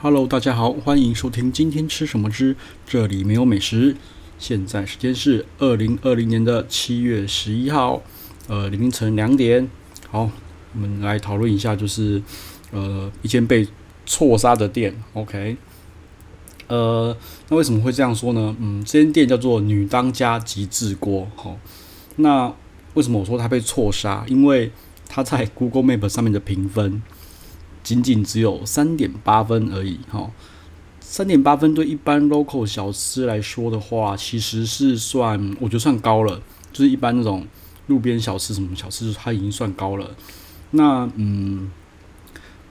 Hello，大家好，欢迎收听今天吃什么之这里没有美食。现在时间是二零二零年的七月十一号，呃，凌晨两点。好，我们来讨论一下，就是呃，一间被错杀的店。OK，呃，那为什么会这样说呢？嗯，这间店叫做女当家极致锅。好，那为什么我说它被错杀？因为它在 Google Map 上面的评分仅仅只有三点八分而已，哈，三点八分对一般 local 小吃来说的话，其实是算我觉得算高了，就是一般那种路边小吃什么小吃，它已经算高了。那嗯，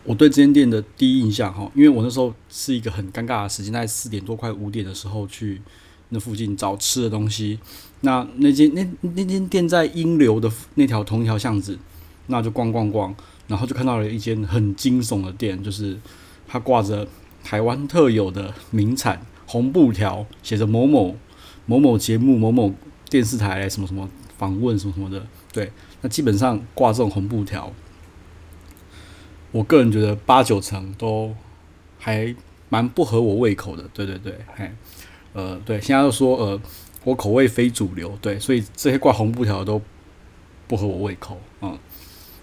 我对这间店的第一印象哈，因为我那时候是一个很尴尬的时间，在四点多快五点的时候去那附近找吃的东西，那那间那那间店在英流的那条同一条巷子。那就逛逛逛，然后就看到了一间很惊悚的店，就是它挂着台湾特有的名产红布条，写着某某某某节目、某某电视台什么什么访问什么什么的。对，那基本上挂这种红布条，我个人觉得八九成都还蛮不合我胃口的。对对对，嘿，呃，对，现在都说呃，我口味非主流，对，所以这些挂红布条都不合我胃口，嗯。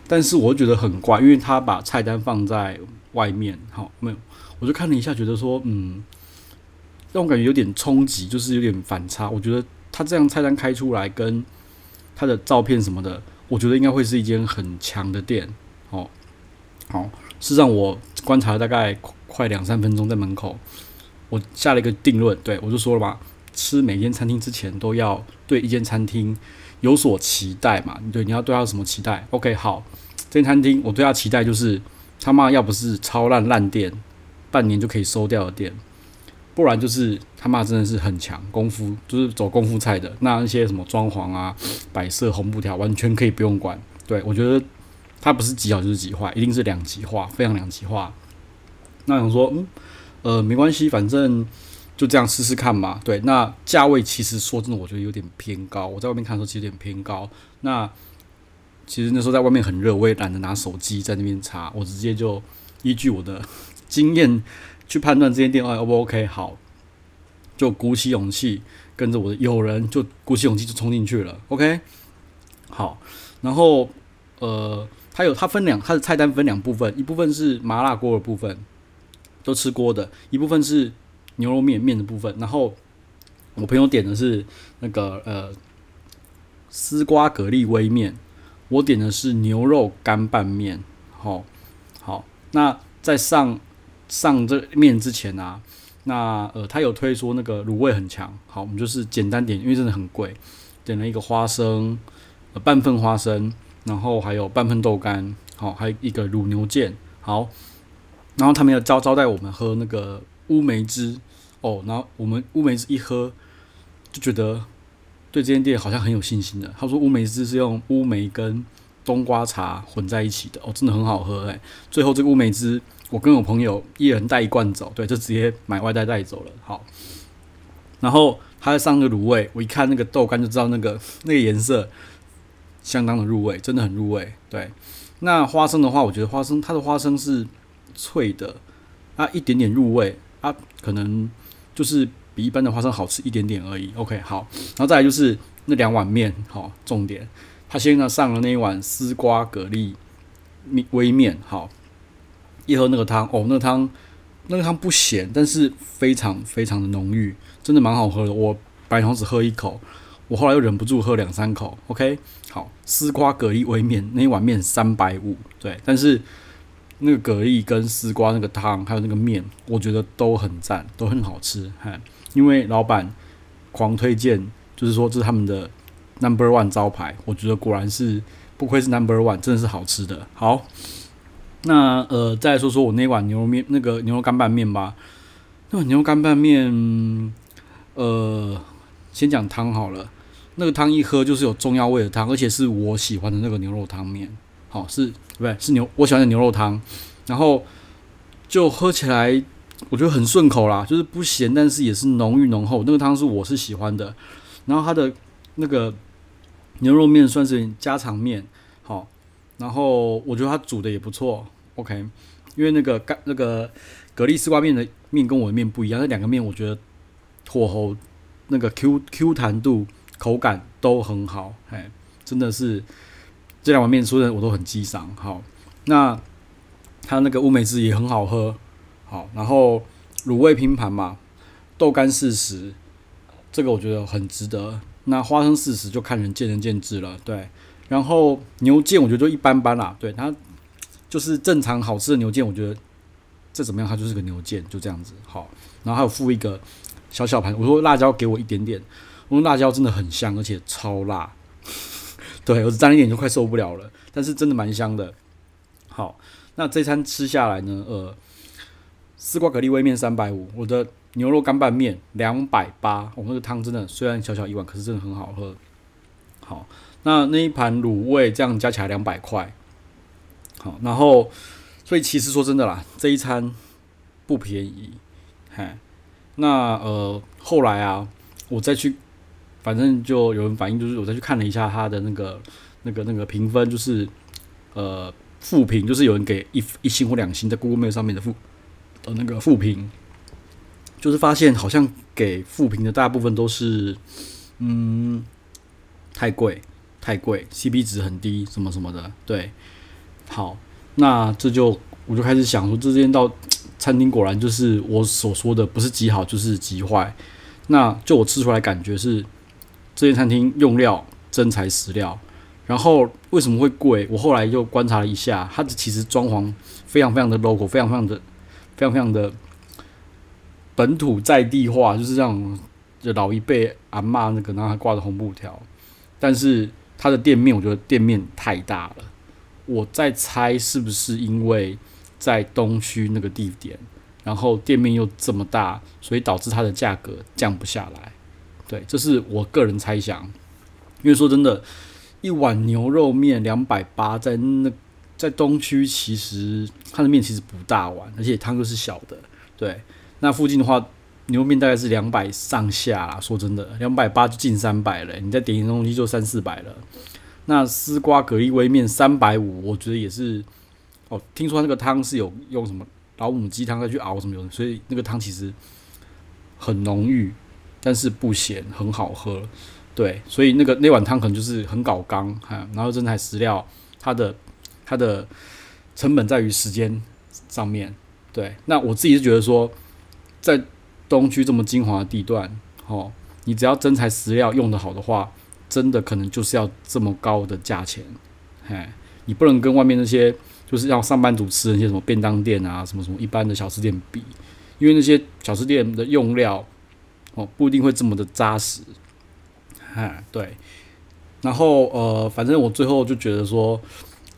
但是我觉得很怪，因为他把菜单放在外面，好，没有，我就看了一下，觉得说，嗯，让我感觉有点冲击，就是有点反差。我觉得他这样菜单开出来，跟他的照片什么的，我觉得应该会是一间很强的店，哦，好，事实上我观察了大概快两三分钟在门口，我下了一个定论，对，我就说了嘛，吃每间餐厅之前都要对一间餐厅有所期待嘛？对，你要对他什么期待？OK，好，这餐厅我对他期待就是他妈要不是超烂烂店，半年就可以收掉的店，不然就是他妈真的是很强功夫，就是走功夫菜的。那那些什么装潢啊、摆设、红布条，完全可以不用管。对，我觉得他不是极好就是极坏，一定是两极化，非常两极化。那想说，嗯，呃，没关系，反正。就这样试试看嘛，对，那价位其实说真的，我觉得有点偏高。我在外面看的时候，其实有点偏高。那其实那时候在外面很热，我也懒得拿手机在那边查，我直接就依据我的经验去判断这间店 O 不 OK。好，就鼓起勇气跟着我的友人，就鼓起勇气就冲进去了。OK，好，然后呃，它有它分两，它的菜单分两部分，一部分是麻辣锅的部分，都吃锅的，一部分是。牛肉面面的部分，然后我朋友点的是那个呃丝瓜蛤蜊微面，我点的是牛肉干拌面。好、哦，好，那在上上这面之前啊，那呃他有推说那个卤味很强，好，我们就是简单点，因为真的很贵，点了一个花生，半份花生，然后还有半份豆干，好，还有一个卤牛腱，好，然后他们要招招待我们喝那个。乌梅汁哦，然后我们乌梅汁一喝，就觉得对这间店好像很有信心的。他说乌梅汁是用乌梅跟冬瓜茶混在一起的哦，真的很好喝哎。最后这个乌梅汁，我跟我朋友一人带一罐走，对，就直接买外带带走了。好，然后他在上个卤味，我一看那个豆干就知道那个那个颜色相当的入味，真的很入味。对，那花生的话，我觉得花生它的花生是脆的，啊，一点点入味。它可能就是比一般的花生好吃一点点而已。OK，好，然后再来就是那两碗面，好，重点，他先呢上了那一碗丝瓜蛤蜊面微面，好，一喝那个汤，哦，那个汤那个汤不咸，但是非常非常的浓郁，真的蛮好喝的。我本来同时喝一口，我后来又忍不住喝两三口。OK，好，丝瓜蛤蜊微面那一碗面三百五，对，但是。那个蛤蜊跟丝瓜那个汤，还有那个面，我觉得都很赞，都很好吃。哈，因为老板狂推荐，就是说这是他们的 number one 招牌。我觉得果然是不愧是 number one，真的是好吃的。好，那呃，再来说说我那碗牛肉面，那个牛肉干拌面吧。那碗牛肉干拌面，呃，先讲汤好了。那个汤一喝就是有中药味的汤，而且是我喜欢的那个牛肉汤面。好，是。对不对？是牛，我喜欢的牛肉汤，然后就喝起来，我觉得很顺口啦，就是不咸，但是也是浓郁浓厚。那个汤是我是喜欢的，然后它的那个牛肉面算是家常面，好，然后我觉得它煮的也不错，OK，因为那个干那个蛤蜊丝瓜面的面跟我的面不一样，那两个面我觉得火候、那个 Q Q 弹度、口感都很好，哎，真的是这两碗面说的我都很激赏。好，那它那个乌梅汁也很好喝，好，然后卤味拼盘嘛，豆干四十，这个我觉得很值得。那花生四十就看人见仁见智了，对。然后牛腱我觉得就一般般啦，对，它就是正常好吃的牛腱，我觉得这怎么样，它就是个牛腱，就这样子。好，然后还有附一个小小盘，我说辣椒给我一点点，我说辣椒真的很香，而且超辣，对，我只沾一点就快受不了了，但是真的蛮香的。好，那这餐吃下来呢，呃，丝瓜蛤蜊煨面三百五，我的。牛肉干拌面两百八，我们那个汤真的虽然小小一碗，可是真的很好喝。好，那那一盘卤味这样加起来两百块。好，然后所以其实说真的啦，这一餐不便宜。嘿，那呃后来啊，我再去，反正就有人反映，就是我再去看了一下他的那个那个那个评分，就是呃负评，就是有人给一一星或两星在 Google Mail 上面的负的那个负评。就是发现好像给负评的大部分都是，嗯，太贵，太贵，CP 值很低，什么什么的。对，好，那这就我就开始想说，这间到餐厅果然就是我所说的，不是极好就是极坏。那就我吃出来感觉是，这间餐厅用料真材实料。然后为什么会贵？我后来又观察了一下，它的其实装潢非常非常的 local，非常非常的，非常非常的。本土在地化，就是这样，老一辈阿嬷那个，然后还挂着红布条。但是他的店面，我觉得店面太大了。我在猜是不是因为在东区那个地点，然后店面又这么大，所以导致它的价格降不下来。对，这是我个人猜想。因为说真的，一碗牛肉面两百八，在那在东区其实它的面其实不大碗，而且汤又是小的，对。那附近的话，牛肉面大概是两百上下啦。说真的，两百八就近三百了。你再点一个东西就三四百了。那丝瓜蛤蜊煨面三百五，我觉得也是。哦，听说那个汤是有用什么老母鸡汤再去熬什么的，所以那个汤其实很浓郁，但是不咸，很好喝。对，所以那个那碗汤可能就是很搞刚哈。然后真材实料，它的它的成本在于时间上面。对，那我自己是觉得说。在东区这么精华的地段，哦，你只要真材实料用得好的话，真的可能就是要这么高的价钱，嘿，你不能跟外面那些就是让上班族吃那些什么便当店啊，什么什么一般的小吃店比，因为那些小吃店的用料，哦，不一定会这么的扎实，哈，对，然后呃，反正我最后就觉得说，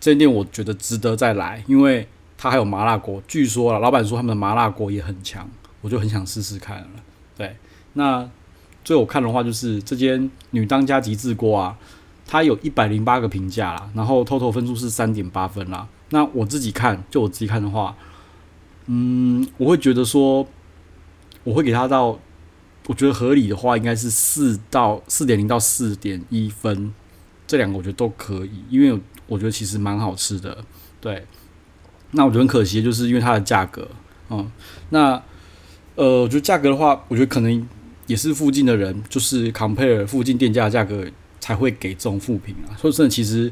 这店我觉得值得再来，因为它还有麻辣锅，据说啊，老板说他们的麻辣锅也很强。我就很想试试看了，对。那最后看的话，就是这间女当家极致锅啊，它有一百零八个评价啦，然后 total 分数是三点八分啦。那我自己看，就我自己看的话，嗯，我会觉得说，我会给它到，我觉得合理的话，应该是四到四点零到四点一分，这两个我觉得都可以，因为我觉得其实蛮好吃的，对。那我觉得很可惜，就是因为它的价格，嗯，那。呃，我觉得价格的话，我觉得可能也是附近的人，就是 compare 附近店家的价格才会给这种负评啊。说真的，其实，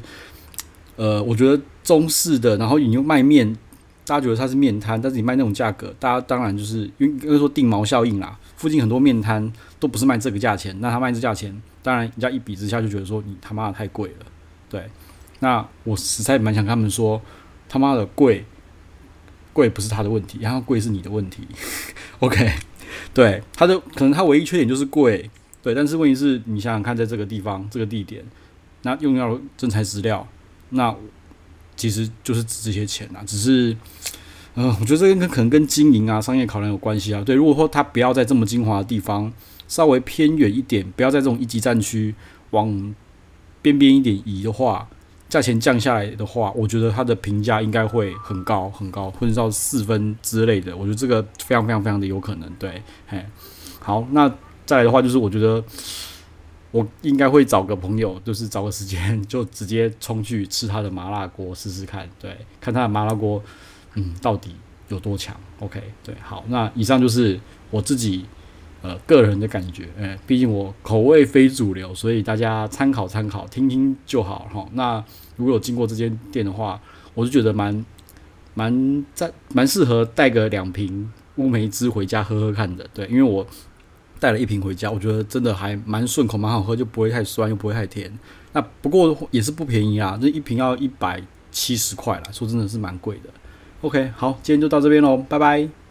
呃，我觉得中式的，然后你又卖面，大家觉得它是面摊，但是你卖那种价格，大家当然就是因为因为说定毛效应啦。附近很多面摊都不是卖这个价钱，那他卖这价钱，当然人家一比之下就觉得说你他妈的太贵了。对，那我实在蛮想跟他们说，他妈的贵。贵不是他的问题，然后贵是你的问题。OK，对，他的可能他唯一缺点就是贵，对，但是问题是你想想看，在这个地方这个地点，那用料真材实料，那其实就是值这些钱啊。只是，嗯、我觉得这个可能跟经营啊、商业考量有关系啊。对，如果说他不要在这么精华的地方，稍微偏远一点，不要在这种一级战区往边边一点移的话。价钱降下来的话，我觉得它的评价应该会很高很高，或者到四分之类的。我觉得这个非常非常非常的有可能。对，嘿，好，那再来的话就是，我觉得我应该会找个朋友，就是找个时间就直接冲去吃他的麻辣锅试试看。对，看他的麻辣锅，嗯，到底有多强。OK，对，好，那以上就是我自己呃个人的感觉，哎，毕竟我口味非主流，所以大家参考参考，听听就好哈。那如果有经过这间店的话，我就觉得蛮蛮在蛮适合带个两瓶乌梅汁回家喝喝看的，对，因为我带了一瓶回家，我觉得真的还蛮顺口，蛮好喝，就不会太酸，又不会太甜。那不过也是不便宜啊，这一瓶要一百七十块啦，说真的是蛮贵的。OK，好，今天就到这边喽，拜拜。